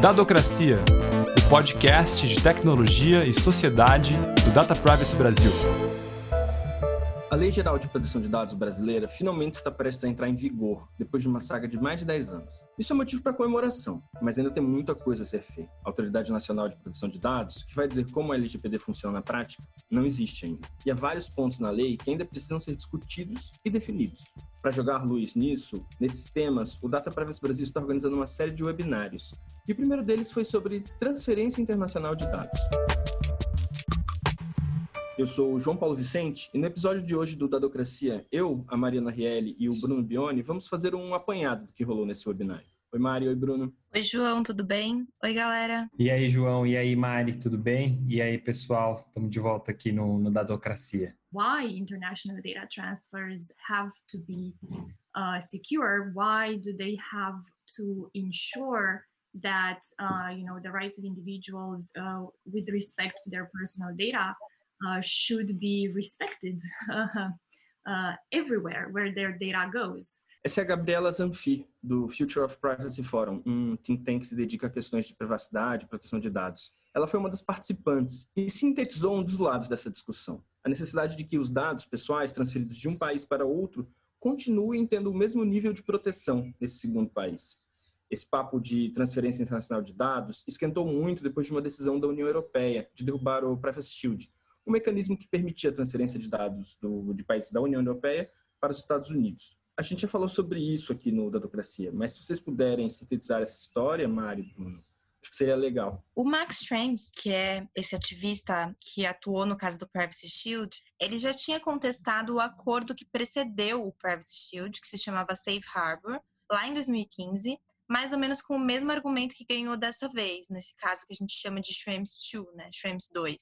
Dadocracia, o podcast de tecnologia e sociedade do Data Privacy Brasil. A Lei Geral de Proteção de Dados brasileira finalmente está prestes a entrar em vigor, depois de uma saga de mais de 10 anos. Isso é motivo para comemoração, mas ainda tem muita coisa a ser feita. A Autoridade Nacional de Proteção de Dados, que vai dizer como a LGPD funciona na prática, não existe ainda. E há vários pontos na lei que ainda precisam ser discutidos e definidos. Para jogar luz nisso, nesses temas, o Data Privacy Brasil está organizando uma série de webinários. E o primeiro deles foi sobre transferência internacional de dados. Eu sou o João Paulo Vicente e no episódio de hoje do Dadocracia, eu, a Mariana Rielli e o Bruno Bione vamos fazer um apanhado do que rolou nesse webinário. Oi, Mari. Oi, Bruno. Oi, João. Tudo bem? Oi, galera. E aí, João. E aí, Mari. Tudo bem? E aí, pessoal. Estamos de volta aqui no, no Dadocracia. Why international data transfers have to be uh, secure? Why do they have to ensure that uh, you know the rights of individuals uh, with respect to their personal data should be respected uh, everywhere where their data goes. Essa é a Gabriela Zanfi, do Future of Privacy Forum, um think tank que se dedica a questões de privacidade e proteção de dados. Ela foi uma das participantes e sintetizou um dos lados dessa discussão. A necessidade de que os dados pessoais transferidos de um país para outro continuem tendo o mesmo nível de proteção nesse segundo país. Esse papo de transferência internacional de dados esquentou muito depois de uma decisão da União Europeia de derrubar o Privacy Shield, um mecanismo que permitia a transferência de dados do, de países da União Europeia para os Estados Unidos. A gente já falou sobre isso aqui no Dadocracia, mas se vocês puderem sintetizar essa história, Mari, Bruno, acho que seria legal. O Max Schrems, que é esse ativista que atuou no caso do Privacy Shield, ele já tinha contestado o acordo que precedeu o Privacy Shield, que se chamava Safe Harbor, lá em 2015, mais ou menos com o mesmo argumento que ganhou dessa vez, nesse caso que a gente chama de Schrems 2, né, Schrems 2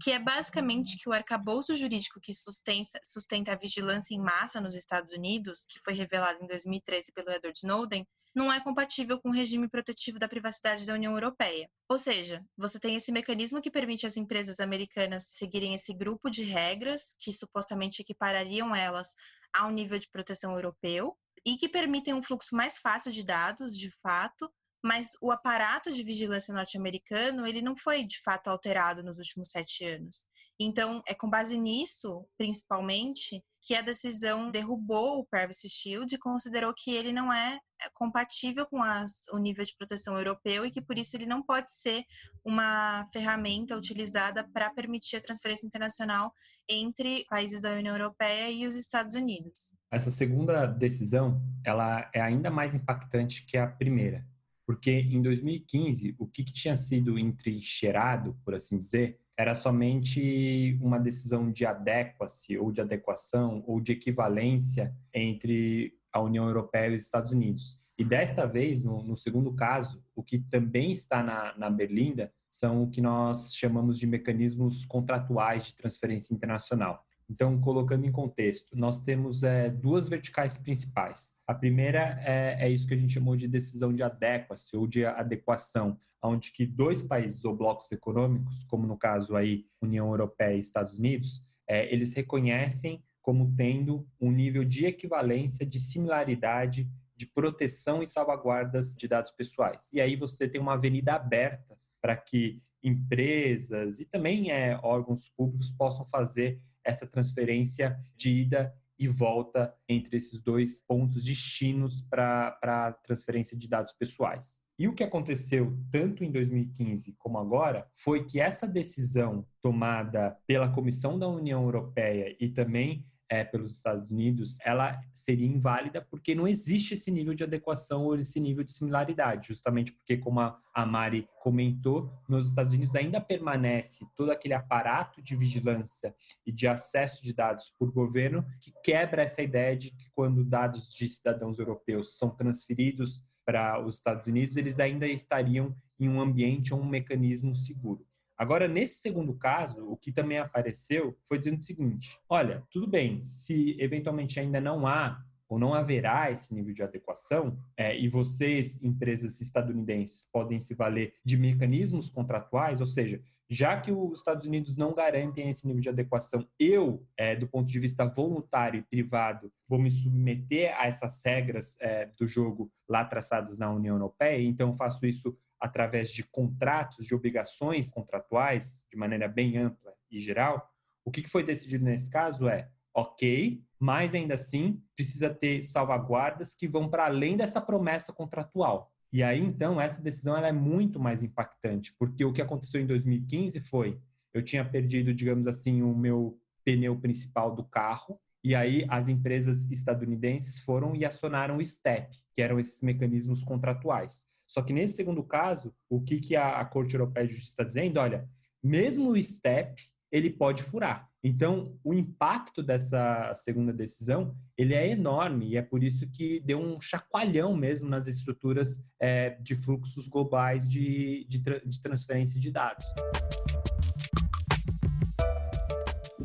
que é basicamente que o arcabouço jurídico que sustenta, sustenta a vigilância em massa nos Estados Unidos, que foi revelado em 2013 pelo Edward Snowden, não é compatível com o regime protetivo da privacidade da União Europeia. Ou seja, você tem esse mecanismo que permite às empresas americanas seguirem esse grupo de regras que supostamente equiparariam elas ao nível de proteção europeu e que permitem um fluxo mais fácil de dados, de fato, mas o aparato de vigilância norte-americano ele não foi de fato alterado nos últimos sete anos. Então, é com base nisso, principalmente, que a decisão derrubou o Privacy Shield e considerou que ele não é, é compatível com as, o nível de proteção europeu e que, por isso, ele não pode ser uma ferramenta utilizada para permitir a transferência internacional entre países da União Europeia e os Estados Unidos. Essa segunda decisão, ela é ainda mais impactante que a primeira porque em 2015 o que, que tinha sido entrincheirado, por assim dizer, era somente uma decisão de adequacy ou de adequação ou de equivalência entre a União Europeia e os Estados Unidos. E desta vez, no, no segundo caso, o que também está na, na Berlinda são o que nós chamamos de mecanismos contratuais de transferência internacional. Então, colocando em contexto, nós temos é, duas verticais principais. A primeira é, é, isso que a gente chamou de decisão de adequacy ou de adequação, onde que dois países ou blocos econômicos, como no caso aí União Europeia e Estados Unidos, é, eles reconhecem como tendo um nível de equivalência, de similaridade, de proteção e salvaguardas de dados pessoais. E aí você tem uma avenida aberta para que empresas e também é, órgãos públicos possam fazer essa transferência de ida e volta entre esses dois pontos destinos para a transferência de dados pessoais. E o que aconteceu tanto em 2015 como agora foi que essa decisão tomada pela Comissão da União Europeia e também é, pelos Estados Unidos, ela seria inválida porque não existe esse nível de adequação ou esse nível de similaridade, justamente porque, como a, a Mari comentou, nos Estados Unidos ainda permanece todo aquele aparato de vigilância e de acesso de dados por governo que quebra essa ideia de que quando dados de cidadãos europeus são transferidos para os Estados Unidos, eles ainda estariam em um ambiente ou um mecanismo seguro. Agora, nesse segundo caso, o que também apareceu foi dizendo o seguinte: olha, tudo bem, se eventualmente ainda não há ou não haverá esse nível de adequação, é, e vocês, empresas estadunidenses, podem se valer de mecanismos contratuais, ou seja, já que os Estados Unidos não garantem esse nível de adequação, eu, é, do ponto de vista voluntário e privado, vou me submeter a essas regras é, do jogo lá traçadas na União Europeia, então faço isso através de contratos, de obrigações contratuais, de maneira bem ampla e geral, o que foi decidido nesse caso é, ok, mas ainda assim precisa ter salvaguardas que vão para além dessa promessa contratual. E aí, então, essa decisão ela é muito mais impactante, porque o que aconteceu em 2015 foi, eu tinha perdido, digamos assim, o meu pneu principal do carro, e aí as empresas estadunidenses foram e acionaram o STEP, que eram esses mecanismos contratuais. Só que nesse segundo caso, o que, que a, a Corte Europeia de Justiça está dizendo? Olha, mesmo o STEP, ele pode furar. Então, o impacto dessa segunda decisão ele é enorme e é por isso que deu um chacoalhão mesmo nas estruturas é, de fluxos globais de, de, de transferência de dados.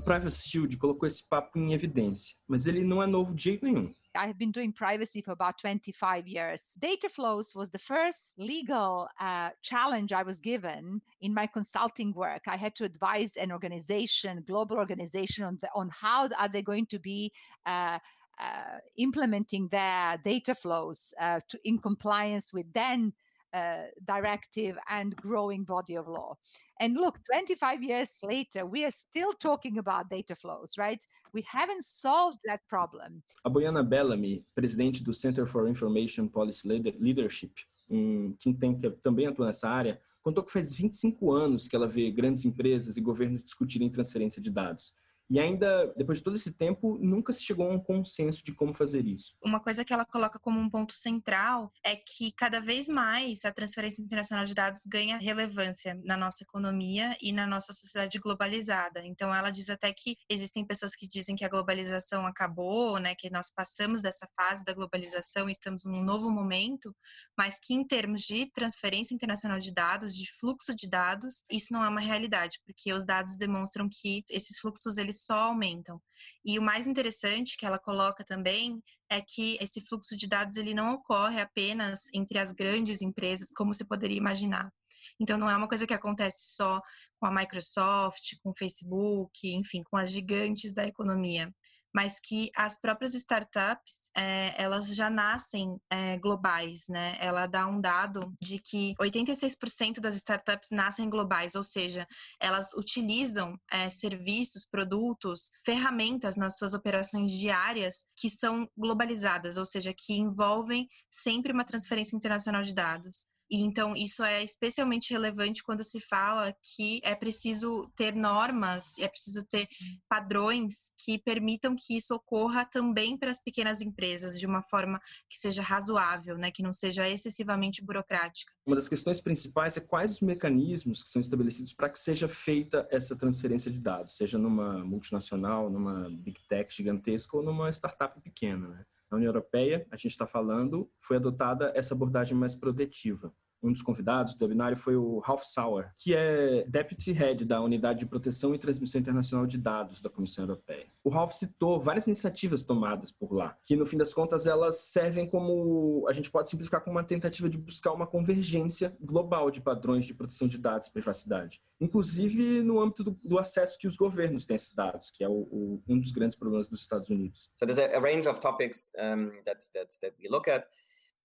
Privacy Shield colocou esse papo em evidência, mas ele não é novo de jeito nenhum. I have been doing privacy for about 25 years. Data flows was the first legal uh, challenge I was given in my consulting work. I had to advise an organization, global organization, on, the, on how are they going to be uh, uh, implementing their data flows uh, to, in compliance with then uh, directive and growing body of law. And look, 25 years later, we are still talking about data flows, right? We haven't solved that problem. A Boiana Bellamy, presidente do Center for Information Policy Leadership, um think tank que também atua nessa área, contou que faz 25 anos que ela vê grandes empresas e governos discutirem transferência de dados. E ainda, depois de todo esse tempo, nunca se chegou a um consenso de como fazer isso. Uma coisa que ela coloca como um ponto central é que cada vez mais a transferência internacional de dados ganha relevância na nossa economia e na nossa sociedade globalizada. Então, ela diz até que existem pessoas que dizem que a globalização acabou, né, que nós passamos dessa fase da globalização e estamos num novo momento, mas que em termos de transferência internacional de dados, de fluxo de dados, isso não é uma realidade, porque os dados demonstram que esses fluxos eles só aumentam. E o mais interessante que ela coloca também é que esse fluxo de dados ele não ocorre apenas entre as grandes empresas, como se poderia imaginar. Então, não é uma coisa que acontece só com a Microsoft, com o Facebook, enfim, com as gigantes da economia mas que as próprias startups é, elas já nascem é, globais, né? Ela dá um dado de que 86% das startups nascem globais, ou seja, elas utilizam é, serviços, produtos, ferramentas nas suas operações diárias que são globalizadas, ou seja, que envolvem sempre uma transferência internacional de dados. Então isso é especialmente relevante quando se fala que é preciso ter normas, é preciso ter padrões que permitam que isso ocorra também para as pequenas empresas de uma forma que seja razoável, né, que não seja excessivamente burocrática. Uma das questões principais é quais os mecanismos que são estabelecidos para que seja feita essa transferência de dados, seja numa multinacional, numa big tech gigantesca ou numa startup pequena, né? Na União Europeia, a gente está falando, foi adotada essa abordagem mais protetiva. Um dos convidados do webinário foi o Ralph Sauer, que é Deputy Head da Unidade de Proteção e Transmissão Internacional de Dados da Comissão Europeia. O Ralph citou várias iniciativas tomadas por lá, que no fim das contas elas servem como, a gente pode simplificar como uma tentativa de buscar uma convergência global de padrões de proteção de dados e privacidade, inclusive no âmbito do, do acesso que os governos têm a esses dados, que é o, o, um dos grandes problemas dos Estados Unidos. So there's a, a range of topics um, that, that, that we look at.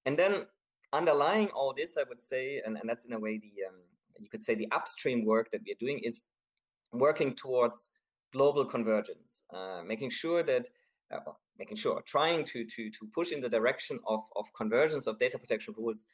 And then underlying all this, I would say, and, and that's in a way the um, you could say the upstream work that we are doing is working towards global convergence, uh, making sure that uh, making sure trying to to to push in the direction of of convergence of data protection rules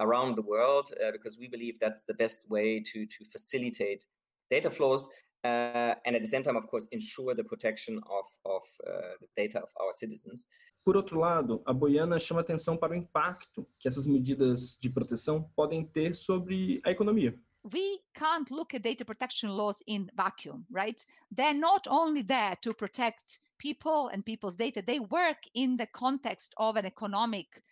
around the world uh, because we believe that's the best way to to facilitate data flows Uh, and at the same time, of course, ensure the protection of, of uh, the data of our citizens. Por outro lado, a Boiana chama atenção para o impacto que essas medidas de proteção podem ter sobre a economia. we can't look at data protection laws in vacuum right they're not only there to protect people and people's data they work in the context of an economic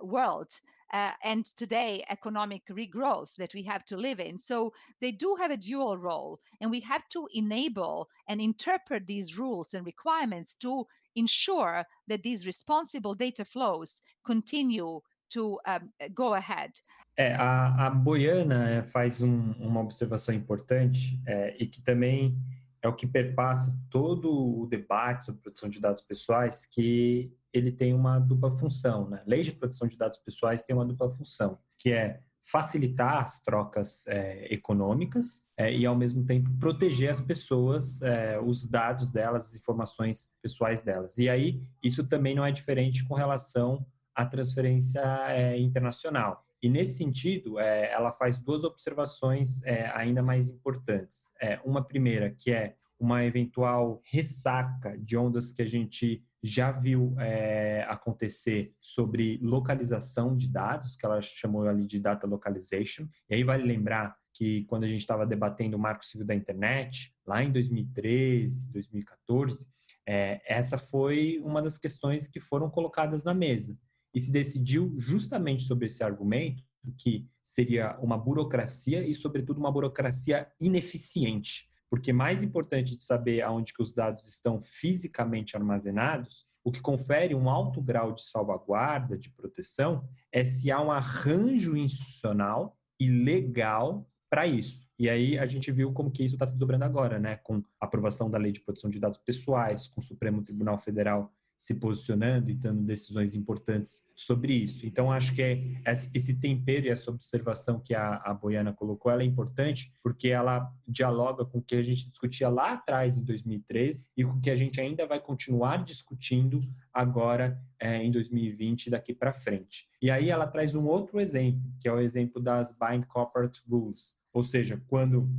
world uh, and today economic regrowth that we have to live in. So they do have a dual role, and we have to enable and interpret these rules and requirements to ensure that these responsible data flows continue to um, go ahead. É, a, a Boiana faz um, uma observação importante é, e que também é o que perpassa todo o debate sobre proteção de dados pessoais, que ele tem uma dupla função. Né? Lei de proteção de dados pessoais tem uma dupla função, que é facilitar as trocas é, econômicas é, e, ao mesmo tempo, proteger as pessoas, é, os dados delas, as informações pessoais delas. E aí, isso também não é diferente com relação à transferência é, internacional. E, nesse sentido, é, ela faz duas observações é, ainda mais importantes. uma primeira, que é uma eventual ressaca de ondas que a gente já viu é, acontecer sobre localização de dados, que ela chamou ali de data localization. E aí vale lembrar que quando a gente estava debatendo o Marco Civil da Internet, lá em 2013, 2014, é, essa foi uma das questões que foram colocadas na mesa. E se decidiu justamente sobre esse argumento, que seria uma burocracia e, sobretudo, uma burocracia ineficiente porque mais importante de saber aonde que os dados estão fisicamente armazenados, o que confere um alto grau de salvaguarda, de proteção, é se há um arranjo institucional e legal para isso. E aí a gente viu como que isso está se desdobrando agora, né? Com a aprovação da Lei de Proteção de Dados Pessoais, com o Supremo Tribunal Federal se posicionando e dando decisões importantes sobre isso. Então, acho que é esse tempero e essa observação que a, a Boiana colocou, ela é importante porque ela dialoga com o que a gente discutia lá atrás, em 2013, e com o que a gente ainda vai continuar discutindo agora é, em 2020 daqui para frente. E aí ela traz um outro exemplo, que é o exemplo das Bind Corporate Rules, ou seja, quando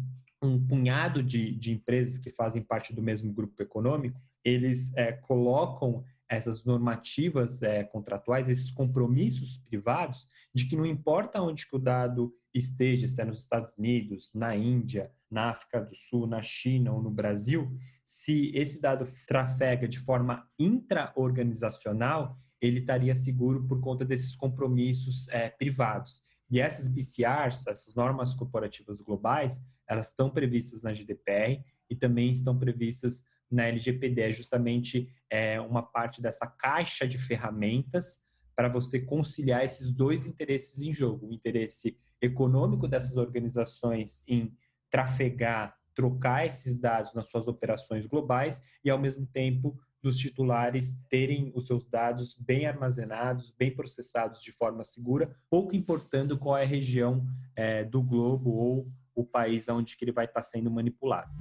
um punhado de, de empresas que fazem parte do mesmo grupo econômico, eles é, colocam essas normativas é, contratuais, esses compromissos privados, de que não importa onde que o dado esteja, se é nos Estados Unidos, na Índia, na África do Sul, na China ou no Brasil, se esse dado trafega de forma intraorganizacional, ele estaria seguro por conta desses compromissos é, privados. E essas BCRs, essas normas corporativas globais, elas estão previstas na GDPR e também estão previstas na LGPD é justamente é, uma parte dessa caixa de ferramentas para você conciliar esses dois interesses em jogo: o interesse econômico dessas organizações em trafegar, trocar esses dados nas suas operações globais e, ao mesmo tempo, dos titulares terem os seus dados bem armazenados, bem processados de forma segura, pouco importando qual é a região é, do globo ou o país onde que ele vai estar sendo manipulado.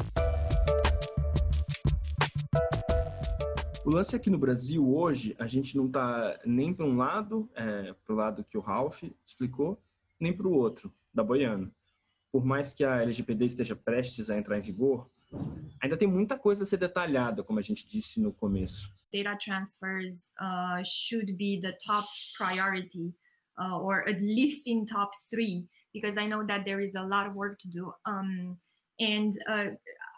O lance aqui no Brasil hoje, a gente não está nem para um lado, é, para o lado que o Ralph explicou, nem para o outro, da Boiana. Por mais que a LGPD esteja prestes a entrar em vigor, ainda tem muita coisa a ser detalhada, como a gente disse no começo. Data transfers uh, should be the top priority, uh, or at least in top three, because I know that there is a lot of work to do. Um, And uh,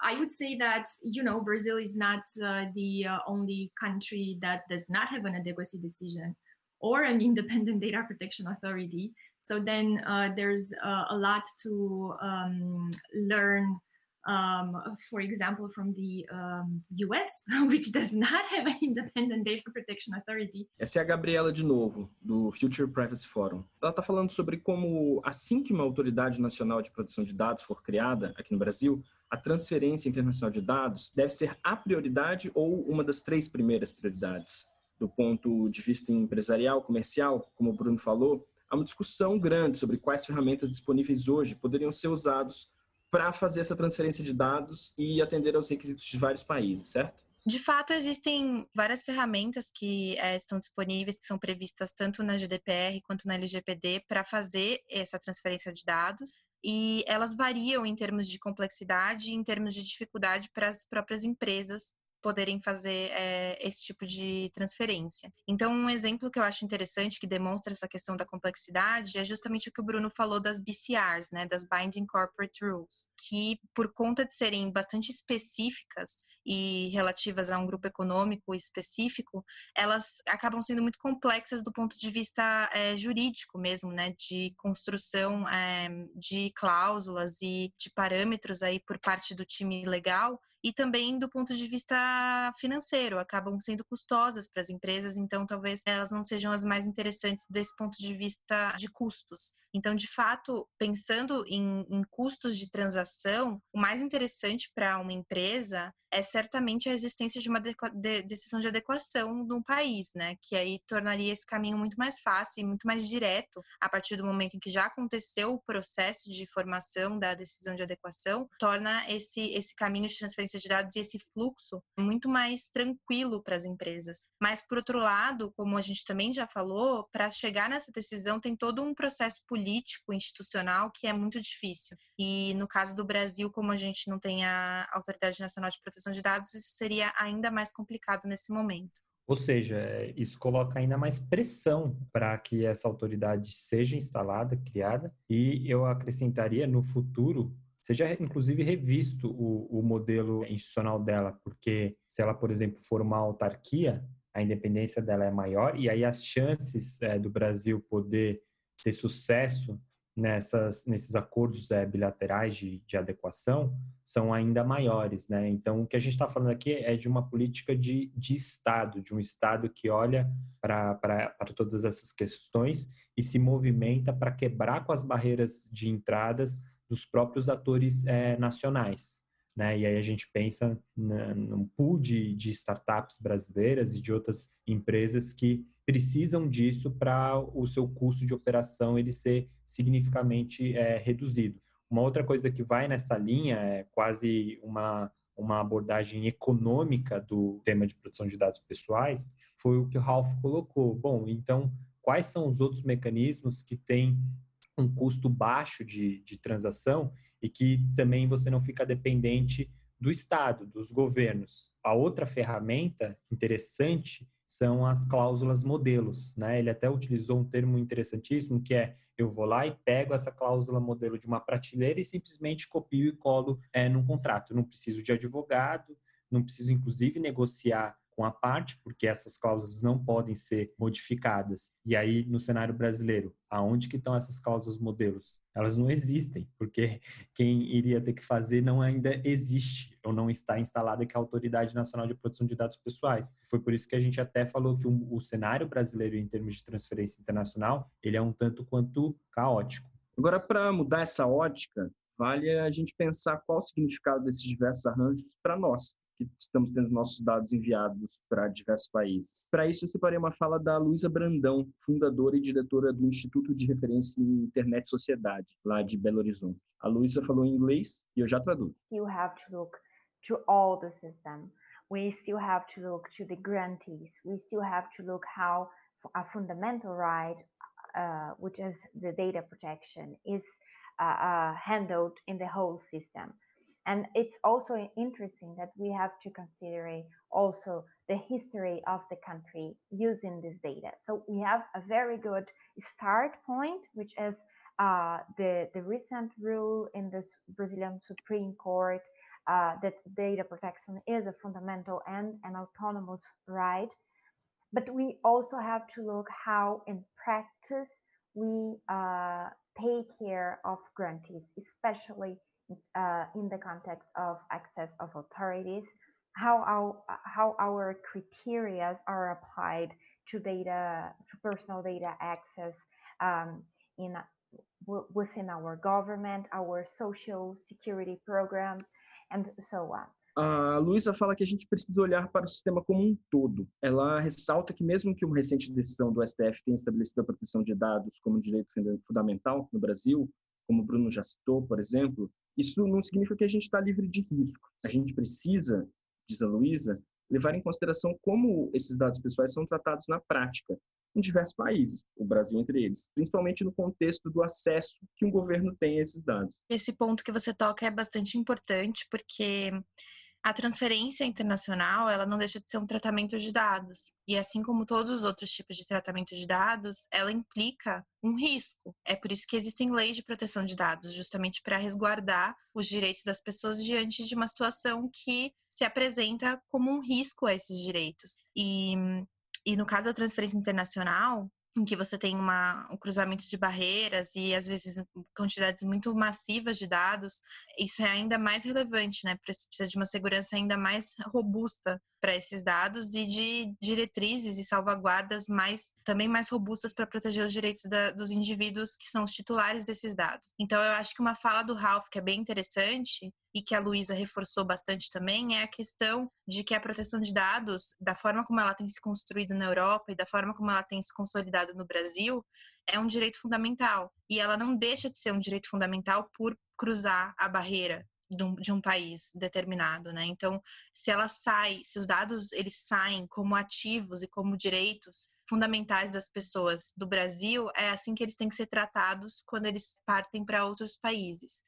I would say that, you know, Brazil is not uh, the uh, only country that does not have an adequacy decision or an independent data protection authority. So then uh, there's uh, a lot to um, learn um, for example, from the um, US, which does not have an independent data protection authority. Essa é a Gabriela de novo, do Future Privacy Forum. Ela está falando sobre como, assim que uma autoridade nacional de proteção de dados for criada aqui no Brasil, a transferência internacional de dados deve ser a prioridade ou uma das três primeiras prioridades. Do ponto de vista empresarial, comercial, como o Bruno falou, há uma discussão grande sobre quais ferramentas disponíveis hoje poderiam ser usados para fazer essa transferência de dados e atender aos requisitos de vários países, certo? De fato, existem várias ferramentas que é, estão disponíveis, que são previstas tanto na GDPR quanto na LGPD, para fazer essa transferência de dados. E elas variam em termos de complexidade e em termos de dificuldade para as próprias empresas poderem fazer é, esse tipo de transferência. Então, um exemplo que eu acho interessante que demonstra essa questão da complexidade é justamente o que o Bruno falou das BCRs, né, das Binding Corporate Rules, que por conta de serem bastante específicas e relativas a um grupo econômico específico, elas acabam sendo muito complexas do ponto de vista é, jurídico mesmo, né, de construção é, de cláusulas e de parâmetros aí por parte do time legal e também do ponto de vista financeiro, acabam sendo custosas para as empresas, então talvez elas não sejam as mais interessantes desse ponto de vista de custos. Então, de fato, pensando em, em custos de transação, o mais interessante para uma empresa é certamente a existência de uma de decisão de adequação num país, né? Que aí tornaria esse caminho muito mais fácil e muito mais direto a partir do momento em que já aconteceu o processo de formação da decisão de adequação, torna esse, esse caminho de transferência de dados e esse fluxo muito mais tranquilo para as empresas. Mas, por outro lado, como a gente também já falou, para chegar nessa decisão tem todo um processo político, institucional, que é muito difícil. E no caso do Brasil, como a gente não tem a Autoridade Nacional de Proteção de dados, isso seria ainda mais complicado nesse momento. Ou seja, isso coloca ainda mais pressão para que essa autoridade seja instalada, criada, e eu acrescentaria no futuro seja inclusive revisto o, o modelo institucional dela, porque se ela, por exemplo, for uma autarquia, a independência dela é maior e aí as chances é, do Brasil poder ter sucesso nessas, nesses acordos é, bilaterais de, de, adequação são ainda maiores, né? Então, o que a gente está falando aqui é de uma política de, de Estado, de um Estado que olha para todas essas questões e se movimenta para quebrar com as barreiras de entradas dos próprios atores é, nacionais. Né? E aí a gente pensa num pool de, de startups brasileiras e de outras empresas que precisam disso para o seu custo de operação ele ser significativamente é, reduzido. Uma outra coisa que vai nessa linha é quase uma uma abordagem econômica do tema de proteção de dados pessoais foi o que o Ralph colocou. Bom, então quais são os outros mecanismos que têm um custo baixo de, de transação e que também você não fica dependente do Estado, dos governos. A outra ferramenta interessante são as cláusulas modelos, né? Ele até utilizou um termo interessantíssimo que é eu vou lá e pego essa cláusula modelo de uma prateleira e simplesmente copio e colo é, num contrato. Não preciso de advogado, não preciso inclusive negociar com a parte, porque essas cláusulas não podem ser modificadas. E aí, no cenário brasileiro, aonde que estão essas cláusulas modelos? Elas não existem, porque quem iria ter que fazer não ainda existe ou não está instalada que é a Autoridade Nacional de Proteção de Dados Pessoais. Foi por isso que a gente até falou que o, cenário brasileiro em termos de transferência internacional, ele é um tanto quanto caótico. Agora, para mudar essa ótica, vale a gente pensar qual o significado desses diversos arranjos para nós, que estamos tendo nossos dados enviados para diversos países. Para isso, eu separei uma fala da Luísa Brandão, fundadora e diretora do Instituto de Referência em Internet e Sociedade, lá de Belo Horizonte. A Luísa falou em inglês e eu já traduzo. You have to look to all the system. We still have to look to the grantees. We still have to look how a fundamental right, uh, which is the data protection, is uh, uh, handled in the whole system. And it's also interesting that we have to consider also the history of the country using this data. So we have a very good start point, which is uh, the, the recent rule in the Brazilian Supreme Court uh, that data protection is a fundamental and an autonomous right. But we also have to look how in practice we uh, take care of grantees, especially uh, in the context of access of authorities, how our, how our criteria are applied to data, to personal data access um, in within our government, our social security programs, and so on. A Luísa fala que a gente precisa olhar para o sistema como um todo. Ela ressalta que, mesmo que uma recente decisão do STF tenha estabelecido a proteção de dados como um direito fundamental no Brasil, como o Bruno já citou, por exemplo, isso não significa que a gente está livre de risco. A gente precisa, diz a Luísa, levar em consideração como esses dados pessoais são tratados na prática em diversos países, o Brasil entre eles, principalmente no contexto do acesso que um governo tem a esses dados. Esse ponto que você toca é bastante importante porque a transferência internacional, ela não deixa de ser um tratamento de dados. E assim como todos os outros tipos de tratamento de dados, ela implica um risco. É por isso que existem leis de proteção de dados, justamente para resguardar os direitos das pessoas diante de uma situação que se apresenta como um risco a esses direitos. E, e no caso da transferência internacional, em que você tem uma, um cruzamento de barreiras e às vezes quantidades muito massivas de dados, isso é ainda mais relevante, né? Precisa de uma segurança ainda mais robusta para esses dados e de diretrizes e salvaguardas mais também mais robustas para proteger os direitos da, dos indivíduos que são os titulares desses dados. Então eu acho que uma fala do Ralph que é bem interessante e que a Luísa reforçou bastante também é a questão de que a proteção de dados, da forma como ela tem se construído na Europa e da forma como ela tem se consolidado no Brasil, é um direito fundamental. E ela não deixa de ser um direito fundamental por cruzar a barreira de um, país determinado, né? Então, se ela sai, se os dados eles saem como ativos e como direitos fundamentais das pessoas do Brasil, é assim que eles têm que ser tratados quando eles partem para outros países.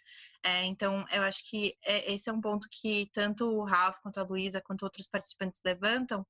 É, então, eu acho que é, esse é um ponto que tanto o Ralph quanto a Luísa, quanto outros participantes levantam,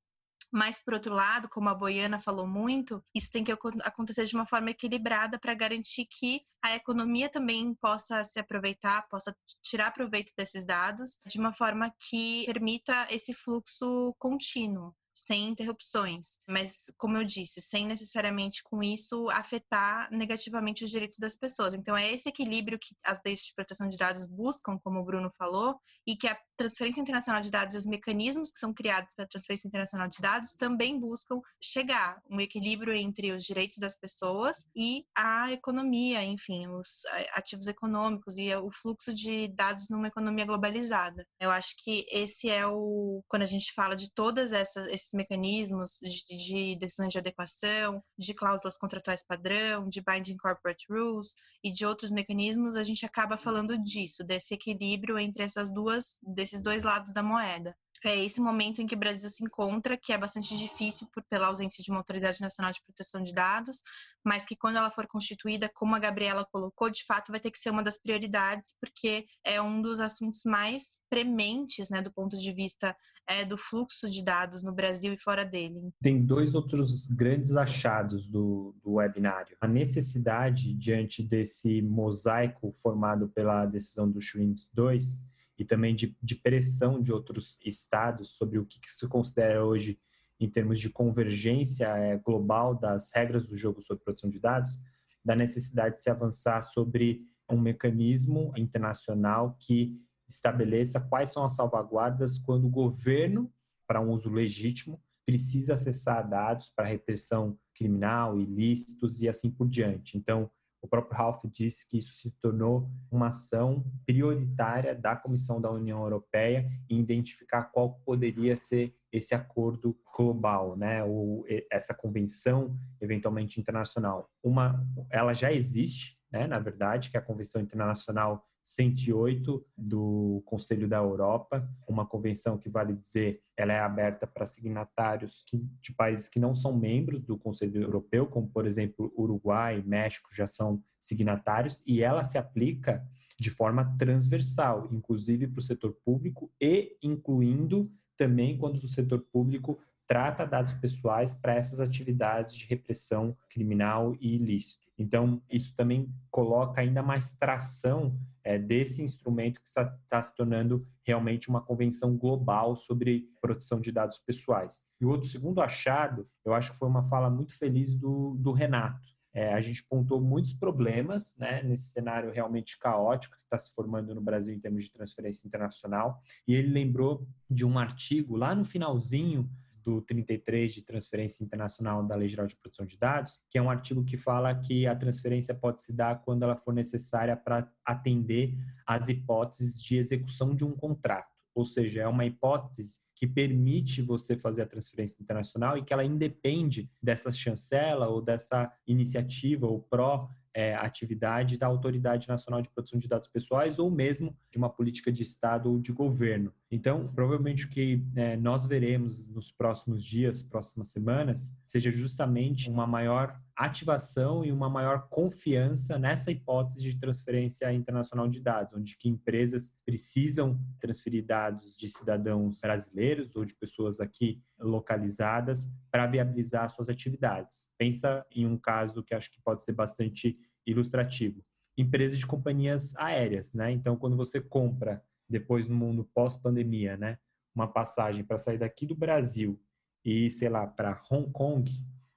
mas, por outro lado, como a Boiana falou muito, isso tem que acontecer de uma forma equilibrada para garantir que a economia também possa se aproveitar, possa tirar proveito desses dados de uma forma que permita esse fluxo contínuo sem interrupções, mas como eu disse, sem necessariamente com isso afetar negativamente os direitos das pessoas. Então é esse equilíbrio que as leis de proteção de dados buscam, como o Bruno falou, e que a transferência internacional de dados e os mecanismos que são criados para a transferência internacional de dados também buscam chegar um equilíbrio entre os direitos das pessoas e a economia, enfim, os ativos econômicos e o fluxo de dados numa economia globalizada. Eu acho que esse é o quando a gente fala de todas essas esses mecanismos de, de decisões de adequação, de cláusulas contratuais padrão, de binding corporate rules e de outros mecanismos, a gente acaba falando disso, desse equilíbrio entre essas duas, desses dois lados da moeda é esse momento em que o Brasil se encontra, que é bastante difícil por, pela ausência de uma autoridade nacional de proteção de dados, mas que quando ela for constituída, como a Gabriela colocou, de fato vai ter que ser uma das prioridades, porque é um dos assuntos mais prementes, né, do ponto de vista é, do fluxo de dados no Brasil e fora dele. Tem dois outros grandes achados do, do webinário. A necessidade, diante desse mosaico formado pela decisão do Schwinn 2, e também de, de pressão de outros estados sobre o que, que se considera hoje em termos de convergência é, global das regras do jogo sobre proteção de dados, da necessidade de se avançar sobre um mecanismo internacional que estabeleça quais são as salvaguardas quando o governo, para um uso legítimo, precisa acessar dados para repressão criminal, ilícitos e assim por diante. Então, o próprio Ralph disse que isso se tornou uma ação prioritária da Comissão da União Europeia em identificar qual poderia ser esse acordo global, né, ou essa convenção eventualmente internacional. Uma, ela já existe, né, na verdade, que é a Convenção Internacional 108 do Conselho da Europa, uma convenção que vale dizer, ela é aberta para signatários de países que não são membros do Conselho Europeu, como por exemplo Uruguai, México já são signatários e ela se aplica de forma transversal, inclusive para o setor público e incluindo também quando o setor público trata dados pessoais para essas atividades de repressão criminal e ilícito. Então, isso também coloca ainda mais tração é, desse instrumento que está, se tornando realmente uma convenção global sobre proteção de dados pessoais. E o outro segundo achado, eu acho que foi uma fala muito feliz do, do Renato. É, a gente pontou muitos problemas né, nesse cenário realmente caótico que está se formando no Brasil em termos de transferência internacional. E ele lembrou de um artigo lá no finalzinho do 33 de transferência internacional da Lei Geral de Proteção de Dados, que é um artigo que fala que a transferência pode se dar quando ela for necessária para atender às hipóteses de execução de um contrato. Ou seja, é uma hipótese que permite você fazer a transferência internacional e que ela independe dessa chancela ou dessa iniciativa ou pró é, atividade da Autoridade Nacional de Proteção de Dados Pessoais ou mesmo de uma política de Estado ou de governo. Então, provavelmente o que é, nós veremos nos próximos dias, próximas semanas, seja justamente uma maior ativação e uma maior confiança nessa hipótese de transferência internacional de dados, onde que empresas precisam transferir dados de cidadãos brasileiros ou de pessoas aqui localizadas para viabilizar suas atividades. Pensa em um caso que acho que pode ser bastante ilustrativo. Empresas de companhias aéreas, né? Então, quando você compra, depois no mundo pós-pandemia, né? Uma passagem para sair daqui do Brasil e, sei lá, para Hong Kong,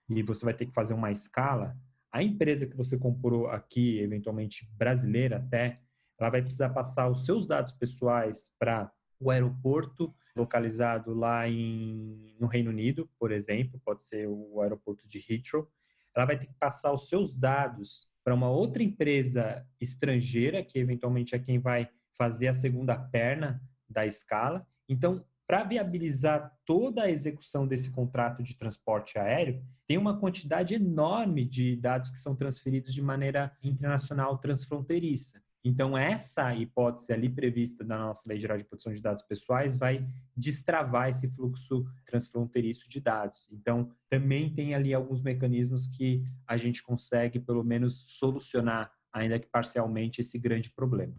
e você vai ter que fazer uma escala, a empresa que você comprou aqui, eventualmente brasileira até, ela vai precisar passar os seus dados pessoais para o aeroporto localizado lá em, no Reino Unido, por exemplo, pode ser o aeroporto de Heathrow. Ela vai ter que passar os seus dados para uma outra empresa estrangeira, que eventualmente é quem vai fazer a segunda perna da escala. Então, para viabilizar toda a execução desse contrato de transporte aéreo, tem uma quantidade enorme de dados que são transferidos de maneira internacional transfronteiriça. Então, essa hipótese ali prevista da nossa Lei Geral de Proteção de Dados Pessoais vai destravar esse fluxo transfronteiriço de dados. Então, também tem ali alguns mecanismos que a gente consegue, pelo menos, solucionar, ainda que parcialmente, esse grande problema.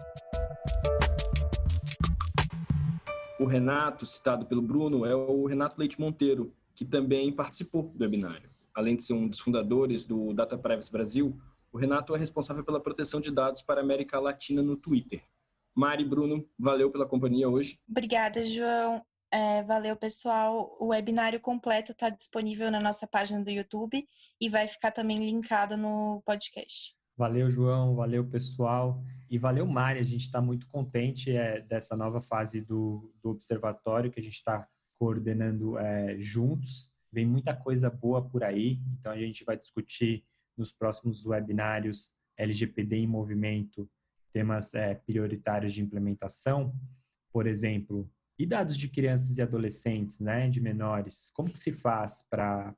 O Renato, citado pelo Bruno, é o Renato Leite Monteiro, que também participou do webinário. Além de ser um dos fundadores do Data Privacy Brasil, o Renato é responsável pela proteção de dados para a América Latina no Twitter. Mari Bruno, valeu pela companhia hoje. Obrigada, João. É, valeu, pessoal. O webinário completo está disponível na nossa página do YouTube e vai ficar também linkado no podcast. Valeu, João. Valeu, pessoal. E valeu, Mari. A gente está muito contente é, dessa nova fase do, do observatório que a gente está coordenando é, juntos. Vem muita coisa boa por aí, então a gente vai discutir nos próximos webinários LGPD em movimento, temas é, prioritários de implementação, por exemplo, e dados de crianças e adolescentes, né, de menores, como que se faz para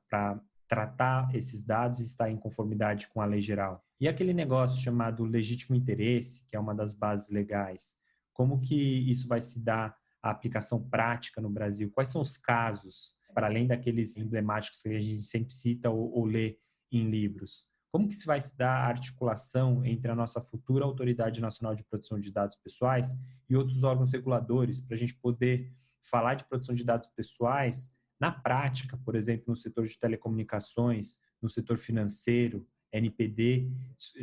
tratar esses dados e estar em conformidade com a lei geral? E aquele negócio chamado legítimo interesse, que é uma das bases legais, como que isso vai se dar a aplicação prática no Brasil? Quais são os casos, para além daqueles emblemáticos que a gente sempre cita ou, ou lê em livros? Como que se vai se dar a articulação entre a nossa futura Autoridade Nacional de Proteção de Dados Pessoais e outros órgãos reguladores para a gente poder falar de proteção de dados pessoais na prática, por exemplo, no setor de telecomunicações, no setor financeiro, NPD,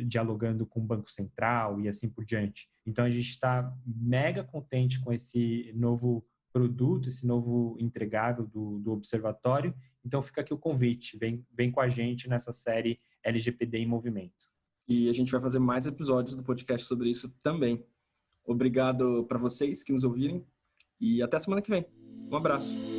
dialogando com o Banco Central e assim por diante. Então, a gente está mega contente com esse novo produto, esse novo entregável do, do observatório. Então, fica aqui o convite, vem, vem com a gente nessa série LGPD em movimento. E a gente vai fazer mais episódios do podcast sobre isso também. Obrigado para vocês que nos ouvirem e até semana que vem. Um abraço.